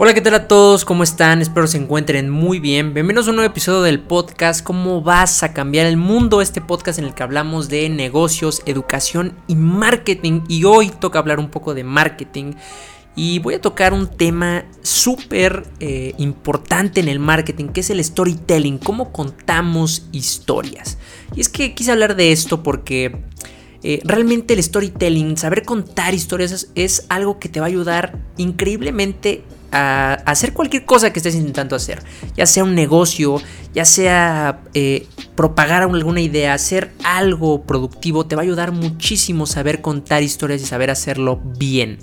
Hola, ¿qué tal a todos? ¿Cómo están? Espero se encuentren muy bien. Bienvenidos a un nuevo episodio del podcast ¿Cómo vas a cambiar el mundo? Este podcast en el que hablamos de negocios, educación y marketing. Y hoy toca hablar un poco de marketing. Y voy a tocar un tema súper eh, importante en el marketing, que es el storytelling, cómo contamos historias. Y es que quise hablar de esto porque eh, realmente el storytelling, saber contar historias es, algo que te va a ayudar increíblemente a, hacer cualquier cosa que estés intentando hacer, ya sea un negocio, ya sea eh, propagar alguna idea, hacer algo productivo, te va a ayudar muchísimo saber contar historias y saber hacerlo bien.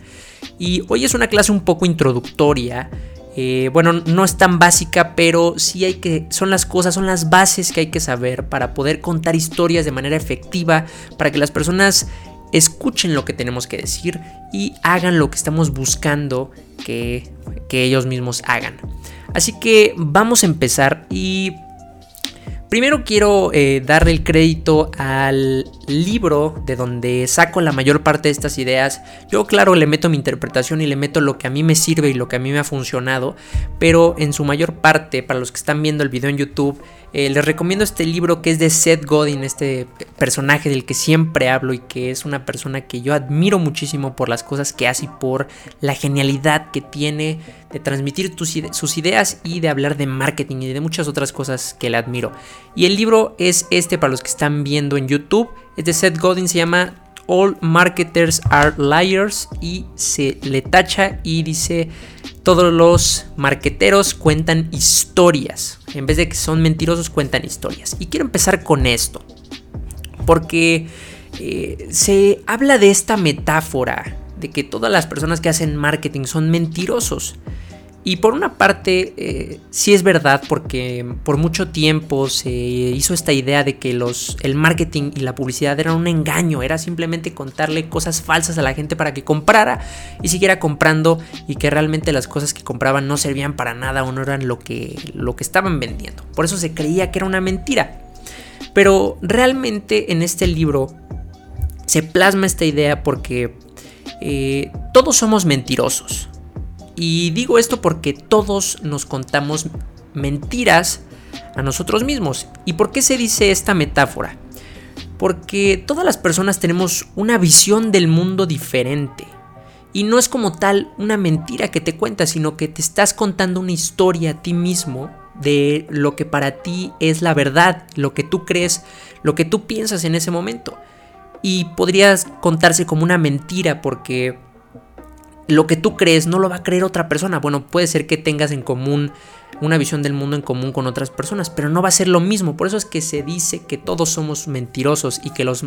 Y hoy es una clase un poco introductoria. Eh, bueno, no es tan básica, pero sí hay que, son las cosas, son las bases que hay que saber para poder contar historias de manera efectiva, para que las personas escuchen lo que tenemos que decir y hagan lo que estamos buscando que, que ellos mismos hagan. Así que vamos a empezar y Primero quiero eh, darle el crédito al libro de donde saco la mayor parte de estas ideas. Yo claro le meto mi interpretación y le meto lo que a mí me sirve y lo que a mí me ha funcionado, pero en su mayor parte, para los que están viendo el video en YouTube, eh, les recomiendo este libro que es de Seth Godin, este personaje del que siempre hablo y que es una persona que yo admiro muchísimo por las cosas que hace y por la genialidad que tiene de transmitir sus ideas y de hablar de marketing y de muchas otras cosas que le admiro. Y el libro es este para los que están viendo en YouTube. Es de Seth Godin, se llama All Marketers Are Liars y se le tacha y dice todos los marqueteros cuentan historias. En vez de que son mentirosos, cuentan historias. Y quiero empezar con esto. Porque eh, se habla de esta metáfora de que todas las personas que hacen marketing son mentirosos. Y por una parte, eh, sí es verdad, porque por mucho tiempo se hizo esta idea de que los, el marketing y la publicidad eran un engaño, era simplemente contarle cosas falsas a la gente para que comprara y siguiera comprando y que realmente las cosas que compraban no servían para nada o no eran lo que, lo que estaban vendiendo. Por eso se creía que era una mentira. Pero realmente en este libro se plasma esta idea porque eh, todos somos mentirosos. Y digo esto porque todos nos contamos mentiras a nosotros mismos. ¿Y por qué se dice esta metáfora? Porque todas las personas tenemos una visión del mundo diferente. Y no es como tal una mentira que te cuentas, sino que te estás contando una historia a ti mismo de lo que para ti es la verdad, lo que tú crees, lo que tú piensas en ese momento. Y podrías contarse como una mentira porque lo que tú crees no lo va a creer otra persona. Bueno, puede ser que tengas en común una visión del mundo en común con otras personas, pero no va a ser lo mismo. Por eso es que se dice que todos somos mentirosos y que los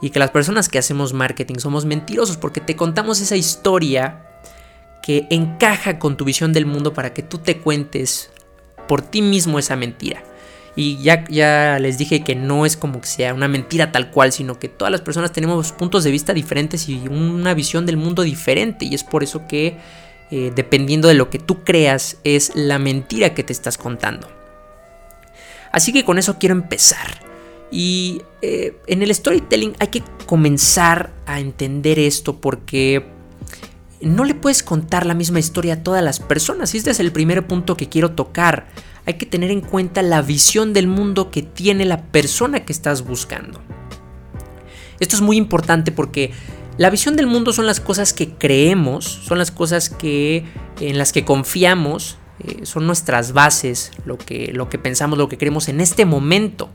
y que las personas que hacemos marketing somos mentirosos porque te contamos esa historia que encaja con tu visión del mundo para que tú te cuentes por ti mismo esa mentira. Y ya, ya les dije que no es como que sea una mentira tal cual, sino que todas las personas tenemos puntos de vista diferentes y una visión del mundo diferente. Y es por eso que, eh, dependiendo de lo que tú creas, es la mentira que te estás contando. Así que con eso quiero empezar. Y eh, en el storytelling hay que comenzar a entender esto porque no le puedes contar la misma historia a todas las personas. Y este es el primer punto que quiero tocar hay que tener en cuenta la visión del mundo que tiene la persona que estás buscando. Esto es muy importante porque la visión del mundo son las cosas que creemos, son las cosas que en las que confiamos, eh, son nuestras bases, lo que, lo que pensamos, lo que creemos en este momento.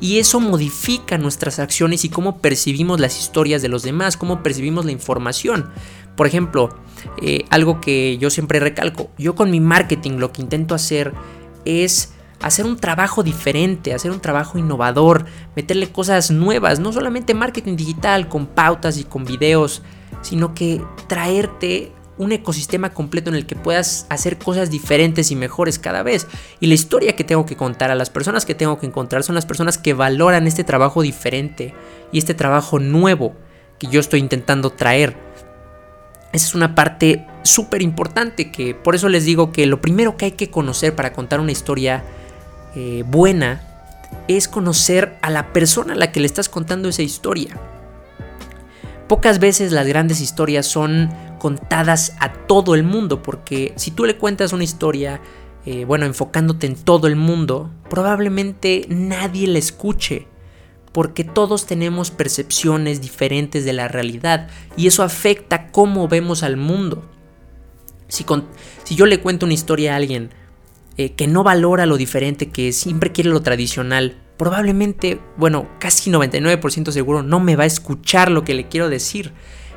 Y eso modifica nuestras acciones y cómo percibimos las historias de los demás, cómo percibimos la información. Por ejemplo, eh, algo que yo siempre recalco, yo con mi marketing lo que intento hacer es hacer un trabajo diferente, hacer un trabajo innovador, meterle cosas nuevas, no solamente marketing digital con pautas y con videos, sino que traerte un ecosistema completo en el que puedas hacer cosas diferentes y mejores cada vez. Y la historia que tengo que contar a las personas que tengo que encontrar son las personas que valoran este trabajo diferente y este trabajo nuevo que yo estoy intentando traer. Esa es una parte súper importante que por eso les digo que lo primero que hay que conocer para contar una historia eh, buena es conocer a la persona a la que le estás contando esa historia. Pocas veces las grandes historias son contadas a todo el mundo, porque si tú le cuentas una historia, eh, bueno, enfocándote en todo el mundo, probablemente nadie la escuche, porque todos tenemos percepciones diferentes de la realidad y eso afecta cómo vemos al mundo. Si, si yo le cuento una historia a alguien eh, que no valora lo diferente, que siempre quiere lo tradicional, probablemente, bueno, casi 99% seguro no me va a escuchar lo que le quiero decir.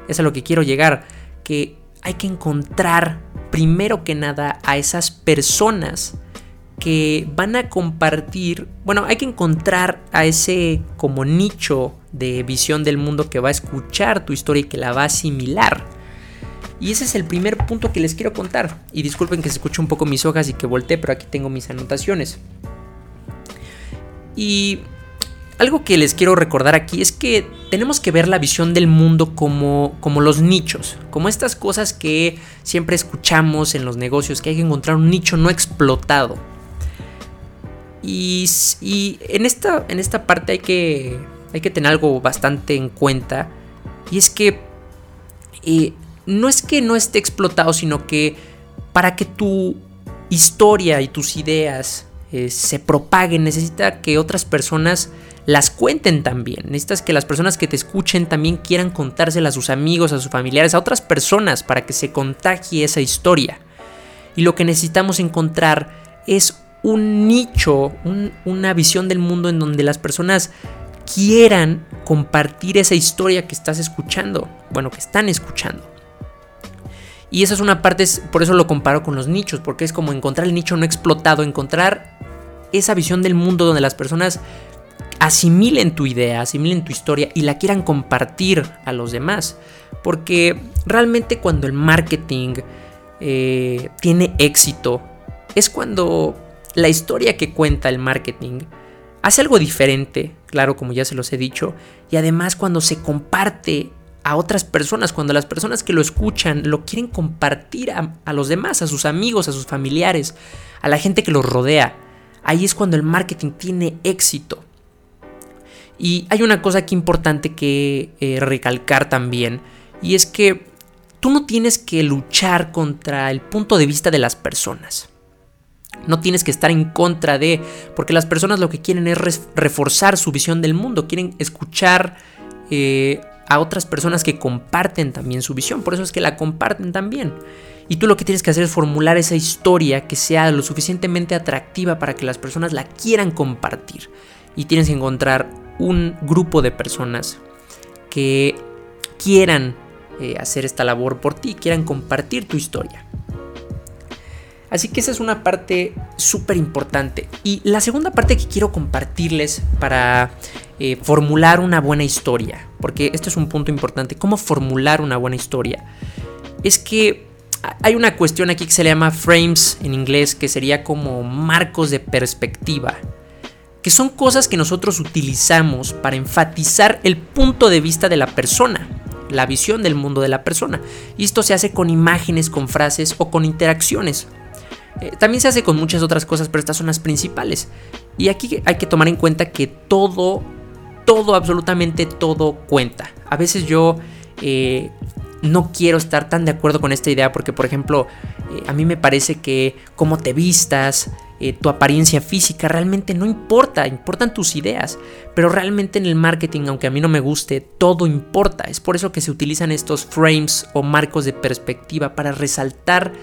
Es a lo que quiero llegar, que hay que encontrar primero que nada a esas personas que van a compartir, bueno, hay que encontrar a ese como nicho de visión del mundo que va a escuchar tu historia y que la va a asimilar. Y ese es el primer punto que les quiero contar. Y disculpen que se escuche un poco mis hojas y que volteé, pero aquí tengo mis anotaciones. Y algo que les quiero recordar aquí es que tenemos que ver la visión del mundo como, como los nichos, como estas cosas que siempre escuchamos en los negocios, que hay que encontrar un nicho no explotado. Y, en, esta, en esta parte hay que, hay que tener algo bastante en cuenta, y es que eh, no es que no esté explotado, sino que para que tu historia y tus ideas eh, se propaguen, necesita que otras personas las cuenten también. Necesitas que las personas que te escuchen también quieran contársela a sus amigos, a sus familiares, a otras personas para que se contagie esa historia. Y lo que necesitamos encontrar es un nicho, una visión del mundo en donde las personas quieran compartir esa historia que estás escuchando, bueno, que están escuchando. Y esa es una parte, por eso lo comparo con los nichos, porque es como encontrar el nicho no explotado, encontrar esa visión del mundo donde las personas asimilen tu idea, asimilen tu historia y la quieran compartir a los demás. Porque realmente cuando el marketing eh, tiene éxito, es cuando la historia que cuenta el marketing hace algo diferente, claro, como ya se los he dicho, y además cuando se comparte a otras personas, cuando las personas que lo escuchan lo quieren compartir a, los demás, a sus amigos, a sus familiares, a la gente que los rodea. Ahí es cuando el marketing tiene éxito. Y hay una cosa aquí importante que eh, recalcar también, y es que tú no tienes que luchar contra el punto de vista de las personas. No tienes que estar en contra de, porque las personas lo que quieren es reforzar su visión del mundo, quieren escuchar eh, a otras personas que comparten también su visión, por eso es que la comparten también. Y tú lo que tienes que hacer es formular esa historia que sea lo suficientemente atractiva para que las personas la quieran compartir. Y tienes que encontrar un grupo de personas que quieran eh, hacer esta labor por ti, quieran compartir tu historia. Así que esa es una parte súper importante. Y la segunda parte que quiero compartirles para eh, formular una buena historia, porque esto es un punto importante, cómo formular una buena historia, es que hay una cuestión aquí que se le llama frames en inglés, que sería como marcos de perspectiva que son cosas que nosotros utilizamos para enfatizar el punto de vista de la persona, la visión del mundo de la persona. Y esto se hace con imágenes, con frases o con interacciones. Eh, también se hace con muchas otras cosas, pero estas son las principales. Y aquí hay que tomar en cuenta que todo, todo, absolutamente todo cuenta. A veces yo eh, no quiero estar tan de acuerdo con esta idea porque, por ejemplo, eh, a mí me parece que cómo te vistas, tu apariencia física, realmente no importa, importan tus ideas. Pero realmente en el marketing, aunque a mí no me guste, todo importa. Es por eso que se utilizan estos frames o marcos de perspectiva para resaltar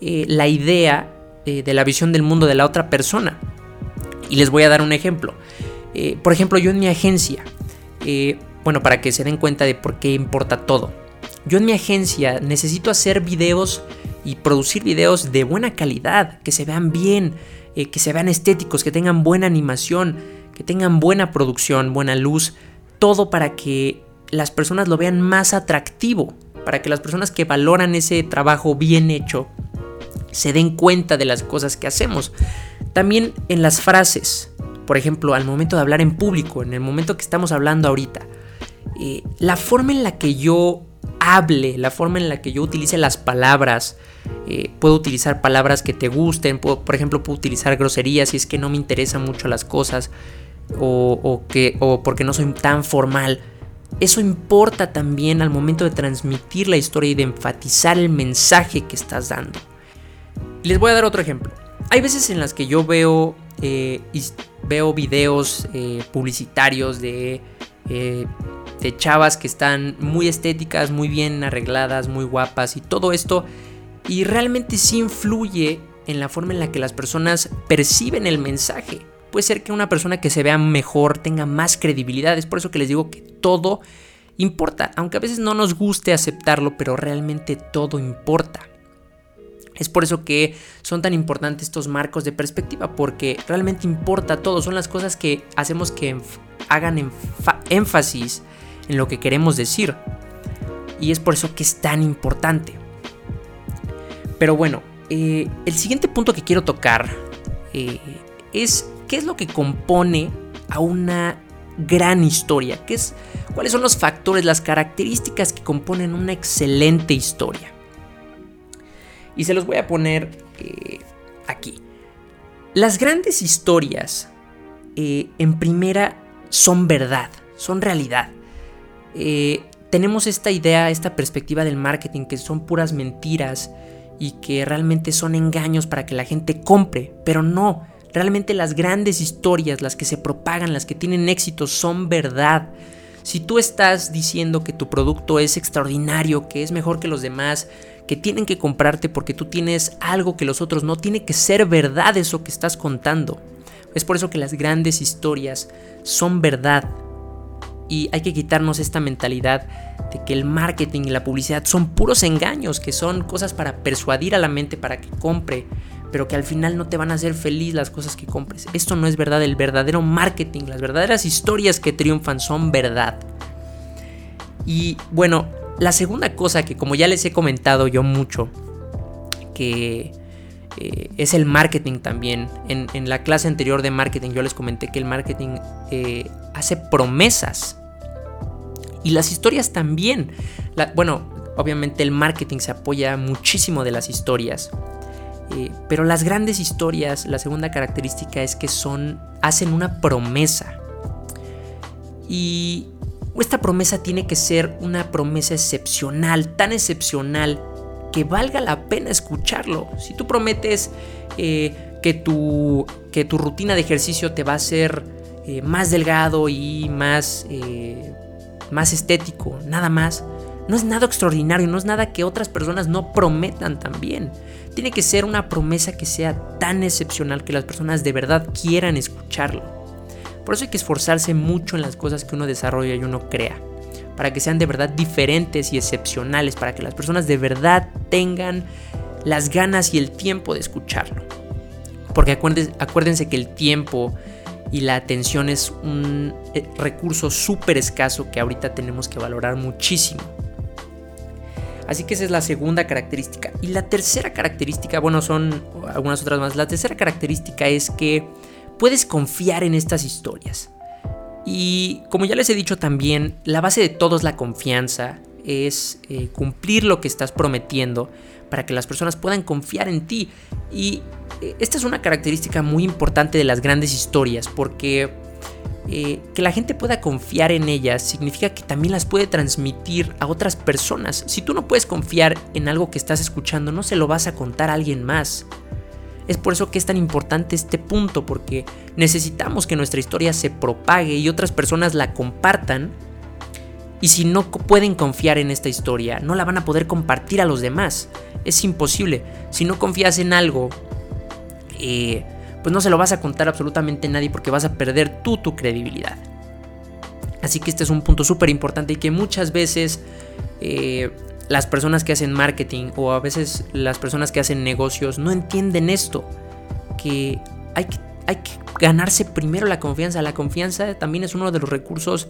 la idea eh, de la visión del mundo de la otra persona. Y les voy a dar un ejemplo. por ejemplo, yo en mi agencia, bueno, para que se den cuenta de por qué importa todo. Yo en mi agencia necesito hacer videos y producir videos de buena calidad, que se vean bien, eh, que se vean estéticos, que tengan buena animación, que tengan buena producción, buena luz, todo para que las personas lo vean más atractivo, para que las personas que valoran ese trabajo bien hecho se den cuenta de las cosas que hacemos. También en las frases, por ejemplo, al momento de hablar en público, en el momento que estamos hablando ahorita, eh, la forma en la que yo hable, la forma en la que yo utilice las palabras. Eh, puedo utilizar palabras que te gusten, por ejemplo, puedo utilizar groserías si es que no me interesan mucho las cosas o, que, o porque no soy tan formal. eso importa también al momento de transmitir la historia y de enfatizar el mensaje que estás dando. Les voy a dar otro ejemplo. Hay veces en las que yo veo, eh, veo videos eh, publicitarios de, eh, de chavas que están muy estéticas, muy bien arregladas, muy guapas y todo esto. Y realmente sí influye en la forma en la que las personas perciben el mensaje. Puede ser que una persona que se vea mejor tenga más credibilidad. Es por eso que les digo que todo importa. Aunque a veces no nos guste aceptarlo, pero realmente todo importa. Es por eso que son tan importantes estos marcos de perspectiva, porque realmente importa todo. Son las cosas que hacemos que hagan énfasis en lo que queremos decir. Y es por eso que es tan importante. Pero bueno, eh, el siguiente punto que quiero tocar eh, es qué es lo que compone a una gran historia, ¿Qué es, cuáles son los factores, las características que componen una excelente historia. Y se los voy a poner eh, aquí. Las grandes historias, eh, en primera, son verdad, son realidad. Eh, tenemos esta idea, esta perspectiva del marketing que son puras mentiras y que realmente son engaños para que la gente compre, pero no, Realmente las grandes historias, las que se propagan, las que tienen éxito, son verdad. Si tú estás diciendo que tu producto es extraordinario, que es mejor que los demás, que tienen que comprarte porque tú tienes algo que los otros no, tiene que ser verdad eso que estás contando. Es por eso que las grandes historias son verdad. Y hay que quitarnos esta mentalidad de que el marketing y la publicidad son puros engaños, que son cosas para persuadir a la mente para que compre, pero que al final no te van a hacer feliz las cosas que compres. Esto no es verdad, el verdadero marketing, las verdaderas historias que triunfan son verdad. Y bueno, la segunda cosa que como ya les he comentado yo mucho, que eh, es el marketing también. En, la clase anterior de marketing yo les comenté que el marketing eh, hace promesas. Y las historias también. bueno, obviamente el marketing se apoya muchísimo de las historias. Eh, pero las grandes historias, la segunda característica es que son, hacen una promesa. Y esta promesa tiene que ser una promesa excepcional, tan excepcional que valga la pena escucharlo. Si tú prometes eh, que, tu, que tu rutina de ejercicio te va a hacer eh, más delgado y más, más estético, nada más, no es nada extraordinario, no es nada que otras personas no prometan también. Tiene que ser una promesa que sea tan excepcional que las personas de verdad quieran escucharlo. Por eso hay que esforzarse mucho en las cosas que uno desarrolla y uno crea. Para que sean de verdad diferentes y excepcionales. Para que las personas de verdad tengan las ganas y el tiempo de escucharlo. Porque acuérdense, que el tiempo y la atención es un eh, recurso súper escaso que ahorita tenemos que valorar muchísimo. Así que esa es la segunda característica. Y la tercera característica, bueno, son algunas otras más. La tercera característica es que puedes confiar en estas historias. Y como ya les he dicho también, la base de todo es la confianza, es eh, cumplir lo que estás prometiendo para que las personas puedan confiar en ti. Y eh, esta es una característica muy importante de las grandes historias, porque eh, que la gente pueda confiar en ellas significa que también las puede transmitir a otras personas. Si tú no puedes confiar en algo que estás escuchando, no se lo vas a contar a alguien más. Es por eso que es tan importante este punto, porque necesitamos que nuestra historia se propague y otras personas la compartan. Y si no pueden confiar en esta historia, no la van a poder compartir a los demás. Es imposible. Si no confías en algo, eh, pues no se lo vas a contar absolutamente a nadie porque vas a perder tú tu credibilidad. Así que este es un punto súper importante y que muchas veces eh, las personas que hacen marketing o a veces las personas que hacen negocios no entienden esto. Que hay que, hay que ganarse primero la confianza. La confianza también es uno de los recursos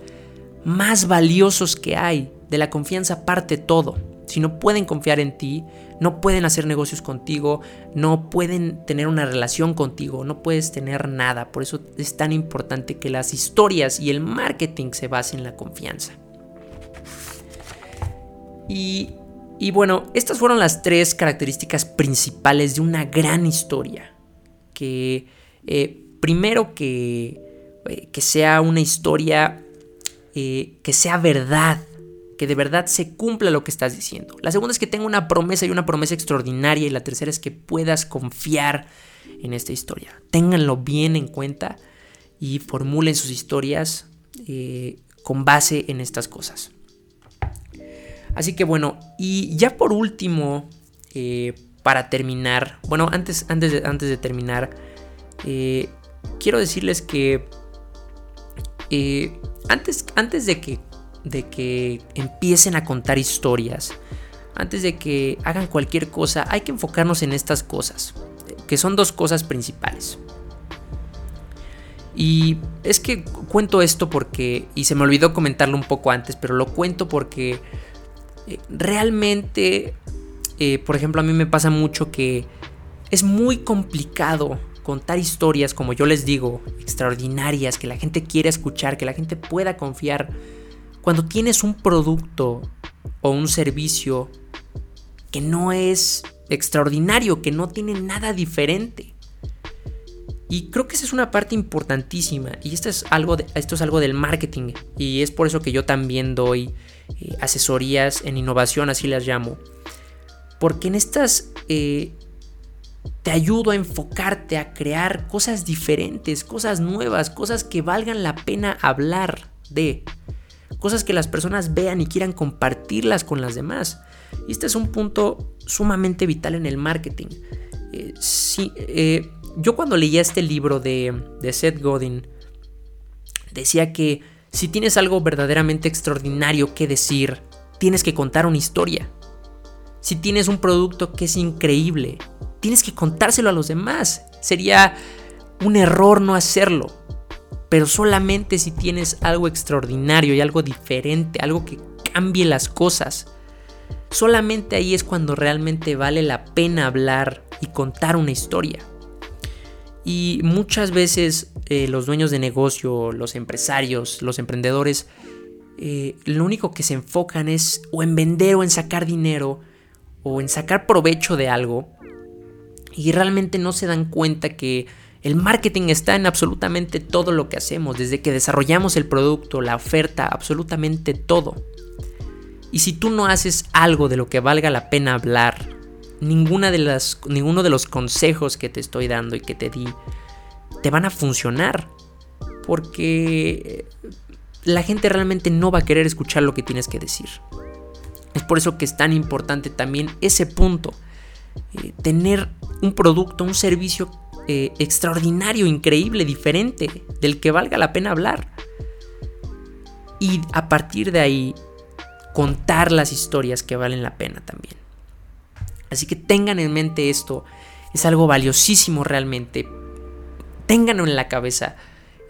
más valiosos que hay. De la confianza parte todo. Si no pueden confiar en ti, no pueden hacer negocios contigo, no pueden tener una relación contigo, no puedes tener nada. Por eso es tan importante que las historias y el marketing se basen en la confianza. Y, bueno, estas fueron las tres características principales de una gran historia. Que eh, primero que, eh, que sea una historia eh, que sea verdad, que de verdad se cumpla lo que estás diciendo. La segunda es que tenga una promesa y una promesa extraordinaria. Y la tercera es que puedas confiar en esta historia. Ténganlo bien en cuenta y formulen sus historias con base en estas cosas. Así que bueno, y ya por último, eh, para terminar, bueno, antes, antes, de, antes de terminar, eh, quiero decirles que antes, antes de, que, de que empiecen a contar historias, antes de que hagan cualquier cosa, hay que enfocarnos en estas cosas, que son dos cosas principales. Y es que cuento esto porque, y se me olvidó comentarlo un poco antes, pero lo cuento porque eh, realmente, eh, por ejemplo, a mí me pasa mucho que es muy complicado contar historias, como yo les digo, extraordinarias, que la gente quiera escuchar, que la gente pueda confiar, cuando tienes un producto o un servicio que no es extraordinario, que no tiene nada diferente. Y creo que esa es una parte importantísima. Y esto es algo, esto es algo del marketing. Y es por eso que yo también doy eh, asesorías en innovación, así las llamo. Porque en estas eh, te ayudo a enfocarte, a crear cosas diferentes, cosas nuevas, cosas que valgan la pena hablar de. Cosas que las personas vean y quieran compartirlas con las demás. Y este es un punto sumamente vital en el marketing. Eh, sí, yo cuando leía este libro de, Seth Godin, decía que si tienes algo verdaderamente extraordinario que decir, tienes que contar una historia. Si tienes un producto que es increíble, tienes que contárselo a los demás. Sería un error no hacerlo. Pero solamente si tienes algo extraordinario y algo diferente, algo que cambie las cosas. Solamente ahí es cuando realmente vale la pena hablar y contar una historia. Y muchas veces eh, los dueños de negocio, los empresarios, los emprendedores, eh, lo único que se enfocan es o en vender o en sacar dinero o en sacar provecho de algo. Y realmente no se dan cuenta que el marketing está en absolutamente todo lo que hacemos, desde que desarrollamos el producto, la oferta, absolutamente todo. Y si tú no haces algo de lo que valga la pena hablar, ninguna de las, ninguno de los consejos que te estoy dando y que te di te van a funcionar. Porque la gente realmente no va a querer escuchar lo que tienes que decir. Es por eso que es tan importante también ese punto. Eh, tener un producto, un servicio eh, extraordinario, increíble, diferente, del que valga la pena hablar. Y a partir de ahí, contar las historias que valen la pena también. Así que tengan en mente esto. Es algo valiosísimo realmente. Ténganlo en la cabeza.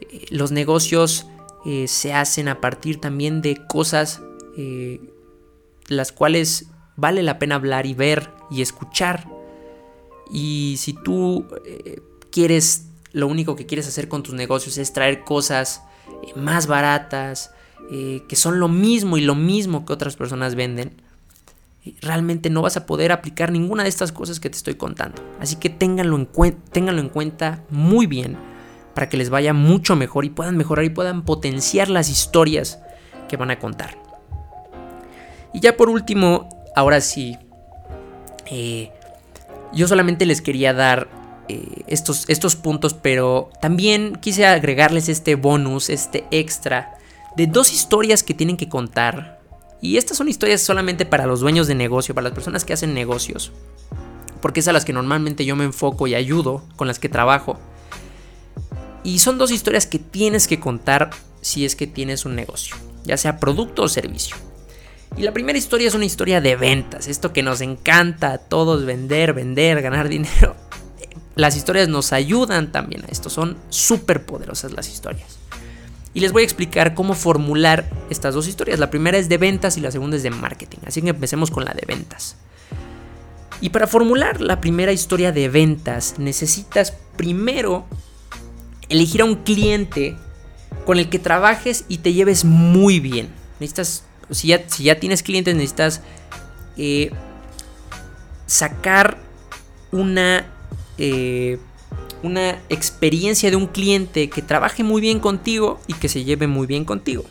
Eh, los negocios eh, se hacen a partir también de cosas eh, las cuales vale la pena hablar y ver y escuchar. Y si tú quieres, lo único que quieres hacer con tus negocios es traer cosas más baratas, que son lo mismo y lo mismo que otras personas venden, realmente no vas a poder aplicar ninguna de estas cosas que te estoy contando. Así que ténganlo en, en cuenta muy bien para que les vaya mucho mejor y puedan mejorar y puedan potenciar las historias que van a contar. Y ya por último, ahora sí, eh, yo solamente les quería dar eh, estos, estos puntos, pero también quise agregarles este bonus, este extra, de dos historias que tienen que contar y estas son historias solamente para los dueños de negocio, para las personas que hacen negocios. Porque es a las que normalmente yo me enfoco y ayudo, con las que trabajo. Y son dos historias que tienes que contar si es que tienes un negocio, ya sea producto o servicio. Y la primera historia es una historia de ventas, esto que nos encanta a todos vender, vender, ganar dinero. Las historias nos ayudan también a esto, son súper poderosas las historias. Y les voy a explicar cómo formular estas dos historias. La primera es de ventas y la segunda es de marketing. Así que empecemos con la de ventas. Y para formular la primera historia de ventas necesitas primero elegir a un cliente con el que trabajes y te lleves muy bien. Necesitas, si ya, si ya tienes clientes, necesitas eh, sacar una eh, una experiencia de un cliente que trabaje muy bien contigo y que se lleve muy bien contigo.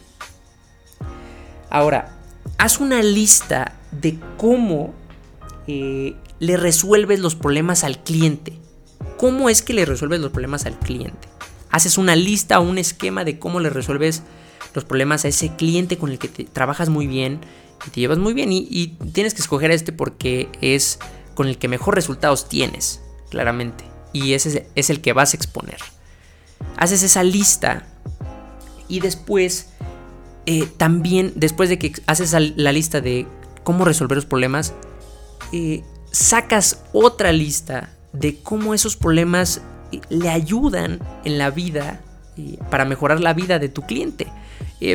Ahora, haz una lista de cómo eh, le resuelves los problemas al cliente. ¿Cómo es que le resuelves los problemas al cliente? Haces una lista o un esquema de cómo le resuelves los problemas a ese cliente con el que trabajas muy bien y te llevas muy bien y, y tienes que escoger a este porque es con el que mejor resultados tienes, claramente. Y ese es el que vas a exponer. Haces esa lista y después eh, también, después de que haces la lista de cómo resolver los problemas, eh, sacas otra lista de cómo esos problemas eh, le ayudan en la vida para mejorar la vida de tu cliente.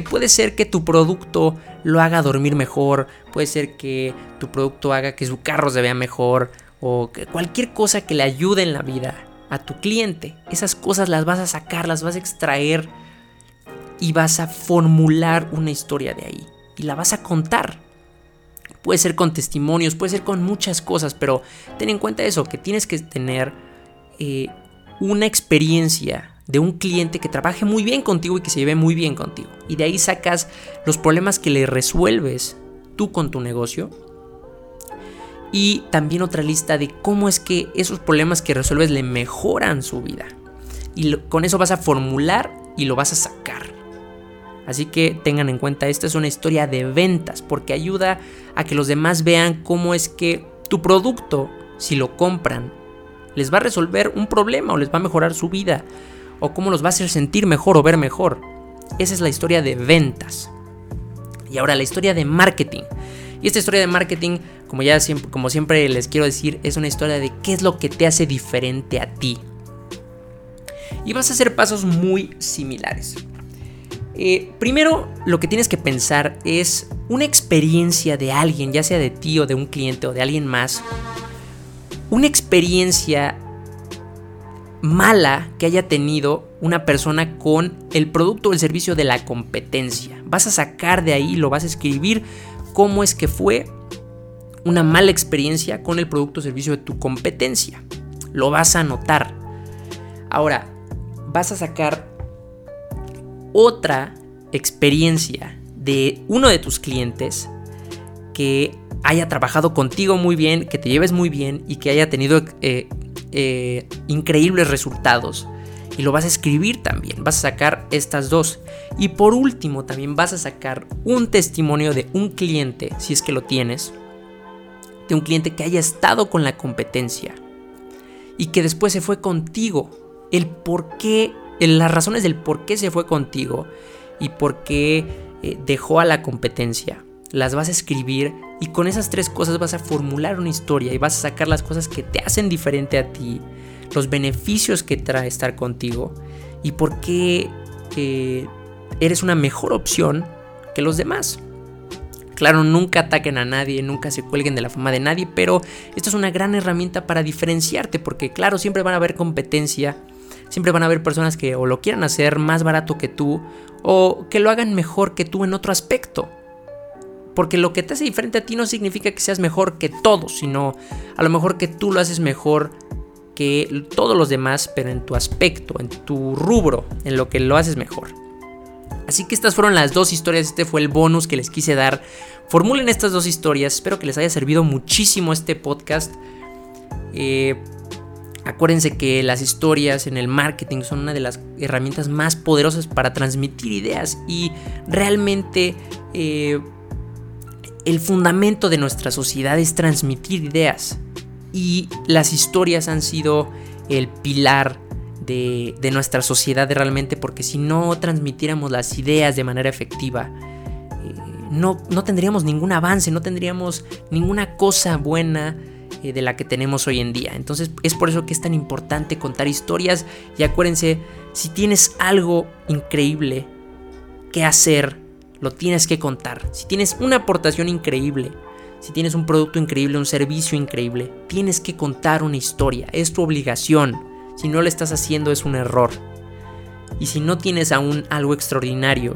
puede ser que tu producto lo haga dormir mejor, puede ser que tu producto haga que su carro se vea mejor o cualquier cosa que le ayude en la vida a tu cliente. Esas cosas las vas a sacar, las vas a extraer y vas a formular una historia de ahí y la vas a contar. Puede ser con testimonios, puede ser con muchas cosas, pero ten en cuenta eso, que tienes que tener eh, una experiencia de un cliente que trabaje muy bien contigo y que se lleve muy bien contigo. Y de ahí sacas los problemas que le resuelves tú con tu negocio. Y también otra lista de cómo es que esos problemas que resuelves le mejoran su vida. Y con eso vas a formular y lo vas a sacar. Así que tengan en cuenta, esta es una historia de ventas porque ayuda a que los demás vean cómo es que tu producto, si lo compran, les va a resolver un problema o les va a mejorar su vida o cómo los va a hacer sentir mejor o ver mejor. Esa es la historia de ventas. Y ahora la historia de marketing. Y esta historia de marketing, como ya siempre, como siempre les quiero decir, es una historia de qué es lo que te hace diferente a ti. Y vas a hacer pasos muy similares. Eh, primero, lo que tienes que pensar es una experiencia de alguien, ya sea de ti o de un cliente o de alguien más. Una experiencia mala que haya tenido una persona con el producto o el servicio de la competencia. Vas a sacar de ahí, lo vas a escribir cómo es que fue una mala experiencia con el producto o servicio de tu competencia. Lo vas a anotar. Ahora, vas a sacar otra experiencia de uno de tus clientes que haya trabajado contigo muy bien, que te lleves muy bien y que haya tenido eh, eh, increíbles resultados. Y lo vas a escribir también, vas a sacar estas dos. Y por último también vas a sacar un testimonio de un cliente, si es que lo tienes, de un cliente que haya estado con la competencia y que después se fue contigo. El por qué las razones del por qué se fue contigo y por qué eh, dejó a la competencia. Las vas a escribir y con esas tres cosas vas a formular una historia y vas a sacar las cosas que te hacen diferente a ti, los beneficios que trae estar contigo y por qué eh, eres una mejor opción que los demás. Claro, nunca ataquen a nadie, nunca se cuelguen de la fama de nadie, pero esto es una gran herramienta para diferenciarte, porque claro, siempre van a haber competencia Siempre van a haber personas que o lo quieran hacer más barato que tú o que lo hagan mejor que tú en otro aspecto. Porque lo que te hace diferente a ti no significa que seas mejor que todos, sino a lo mejor que tú lo haces mejor que todos los demás, pero en tu aspecto, en tu rubro, en lo que lo haces mejor. Así que estas fueron las dos historias, este fue el bonus que les quise dar. Formulen estas dos historias, espero que les haya servido muchísimo este podcast. Eh, Acuérdense que las historias en el marketing son una de las herramientas más poderosas para transmitir ideas y realmente eh, el fundamento de nuestra sociedad es transmitir ideas y las historias han sido el pilar de, nuestra sociedad realmente porque si no transmitiéramos las ideas de manera efectiva eh, no, no tendríamos ningún avance, no tendríamos ninguna cosa buena eh, de la que tenemos hoy en día. Entonces es por eso que es tan importante contar historias y acuérdense, si tienes algo increíble que hacer, lo tienes que contar. Si tienes una aportación increíble, si tienes un producto increíble, un servicio increíble, tienes que contar una historia. Es tu obligación. Si no lo estás haciendo es un error. Y si no tienes aún algo extraordinario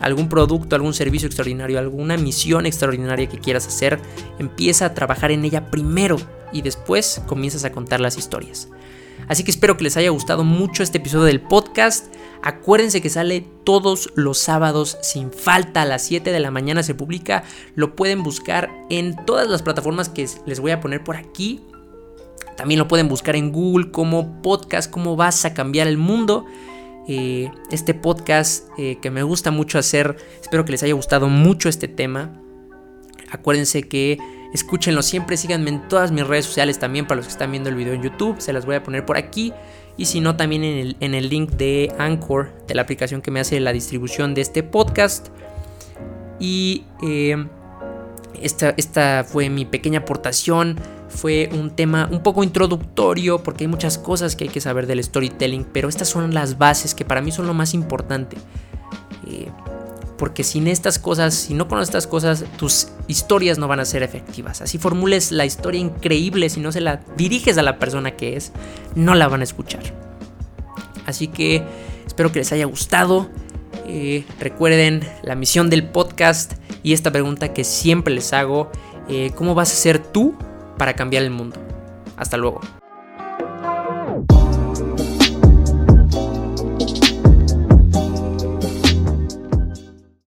algún producto, algún servicio extraordinario, alguna misión extraordinaria que quieras hacer, empieza a trabajar en ella primero y después comienzas a contar las historias. Así que espero que les haya gustado mucho este episodio del podcast. Acuérdense que sale todos los sábados sin falta a las 7 de la mañana se publica. Lo pueden buscar en todas las plataformas que les voy a poner por aquí. También lo pueden buscar en Google como podcast, cómo vas a cambiar el mundo. Eh, este podcast eh, que me gusta mucho hacer. Espero que les haya gustado mucho este tema. Acuérdense que escúchenlo siempre, síganme en todas mis redes sociales también para los que están viendo el video en YouTube, se las voy a poner por aquí. Y si no, también en el, link de Anchor, de la aplicación que me hace la distribución de este podcast. Y eh, esta, esta fue mi pequeña aportación. Fue un tema un poco introductorio porque hay muchas cosas que hay que saber del storytelling, pero estas son las bases que para mí son lo más importante. Eh, porque sin estas cosas, si no conoces estas cosas, tus historias no van a ser efectivas. Así formules la historia increíble, si no se la diriges a la persona que es, no la van a escuchar. Así que espero que les haya gustado. Eh, recuerden la misión del podcast y esta pregunta que siempre les hago, eh, ¿cómo vas a ser tú para cambiar el mundo? Hasta luego.